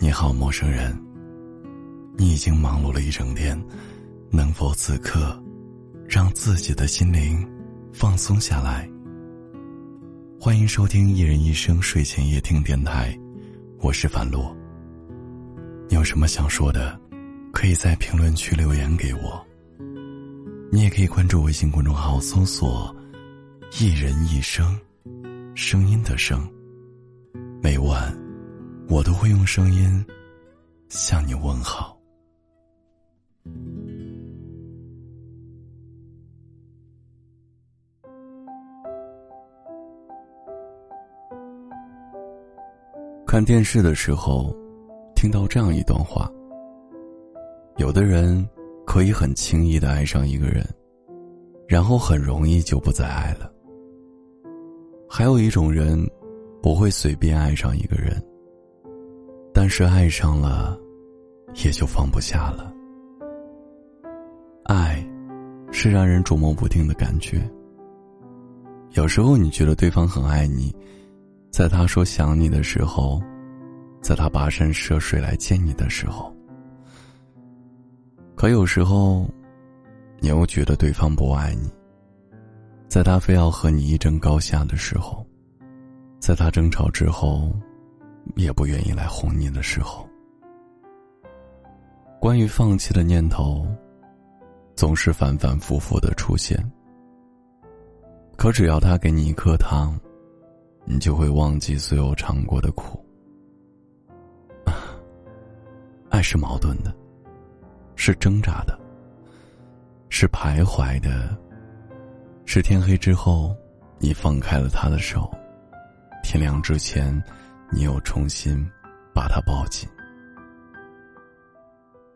你好，陌生人。你已经忙碌了一整天，能否此刻让自己的心灵放松下来？欢迎收听《一人一生睡前夜听电台》，我是樊洛。你有什么想说的，可以在评论区留言给我。你也可以关注微信公众号，搜索“一人一生”，声音的声。每晚，我都会用声音向你问好。看电视的时候，听到这样一段话：有的人可以很轻易的爱上一个人，然后很容易就不再爱了；还有一种人，不会随便爱上一个人，但是爱上了，也就放不下了。爱，是让人捉摸不定的感觉。有时候你觉得对方很爱你。在他说想你的时候，在他跋山涉水来见你的时候，可有时候，你又觉得对方不爱你。在他非要和你一争高下的时候，在他争吵之后，也不愿意来哄你的时候，关于放弃的念头，总是反反复复的出现。可只要他给你一颗糖。你就会忘记所有尝过的苦。爱是矛盾的，是挣扎的，是徘徊的，是天黑之后，你放开了他的手，天亮之前，你又重新把他抱紧。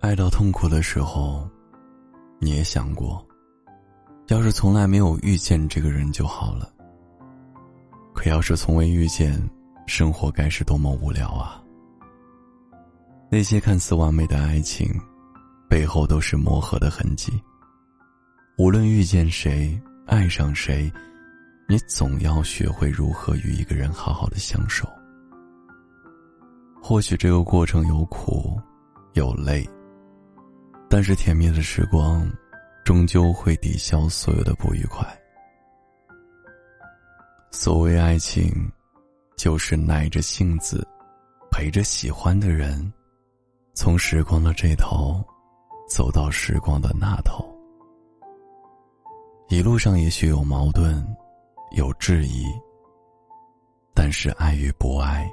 爱到痛苦的时候，你也想过，要是从来没有遇见这个人就好了。可要是从未遇见，生活该是多么无聊啊！那些看似完美的爱情，背后都是磨合的痕迹。无论遇见谁，爱上谁，你总要学会如何与一个人好好的相守。或许这个过程有苦，有累，但是甜蜜的时光，终究会抵消所有的不愉快。所谓爱情，就是耐着性子，陪着喜欢的人，从时光的这头，走到时光的那头。一路上也许有矛盾，有质疑，但是爱与不爱，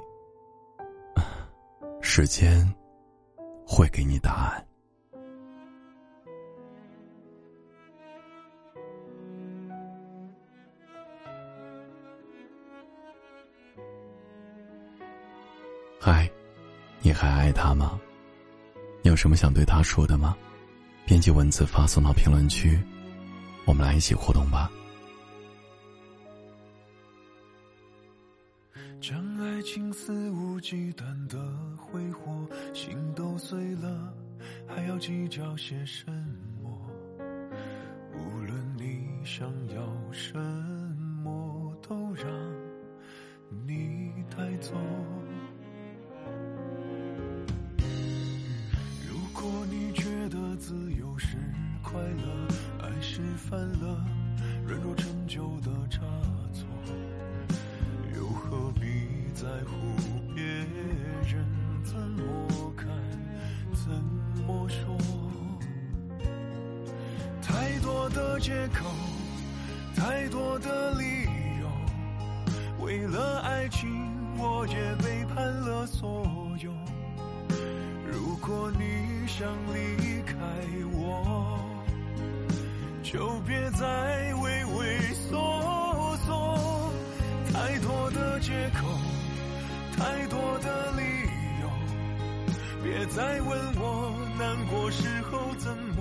时间会给你答案。嗨，你还爱他吗？你有什么想对他说的吗？编辑文字发送到评论区，我们来一起互动吧。爱情肆无忌惮的挥霍，心都碎了，还要计较些什么？无论你想要什么，都让你带走。如果你觉得自由是快乐，爱是犯了太多的借口，太多的理由，为了爱情，我也背叛了所有。如果你想离开我，就别再畏畏缩缩，太多的借口，太多的理由，别再问我难过时候怎么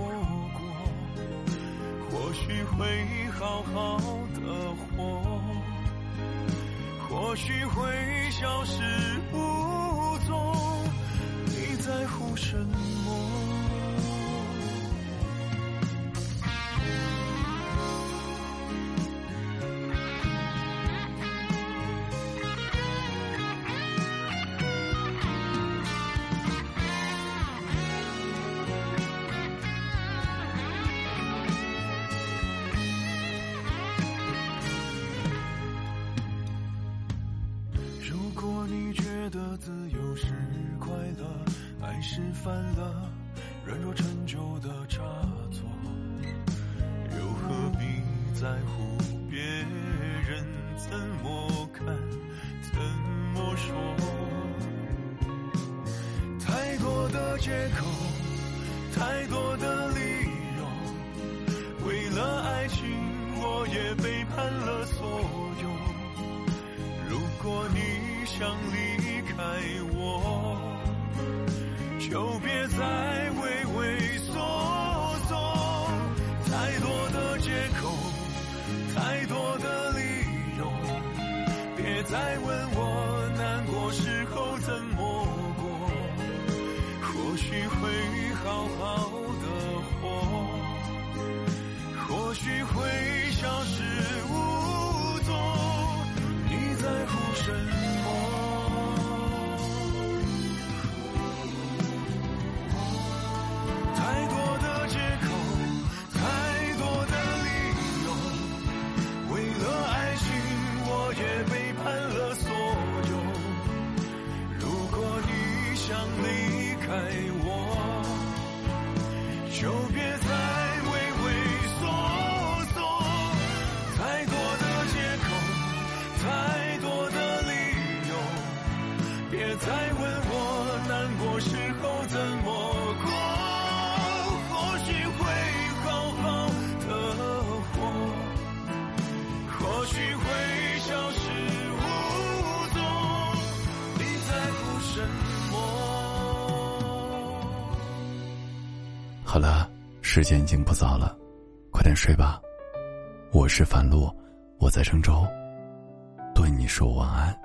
过，许会好好的活，或许会消失无踪，你在乎什么？还，是犯了软弱陈旧的差错，又何必在乎别人怎么看、怎么说？太多的借口，太多的理由，为了爱情，我也背叛了所有。如果你想离开我，怎么过。或许会好好由，别再问我难过时候怎么过。或许会好好的活，或许会消失无踪。你在乎什么？好了，时间已经不早了，快点睡吧。我是樊路，我在郑州，对你说晚安。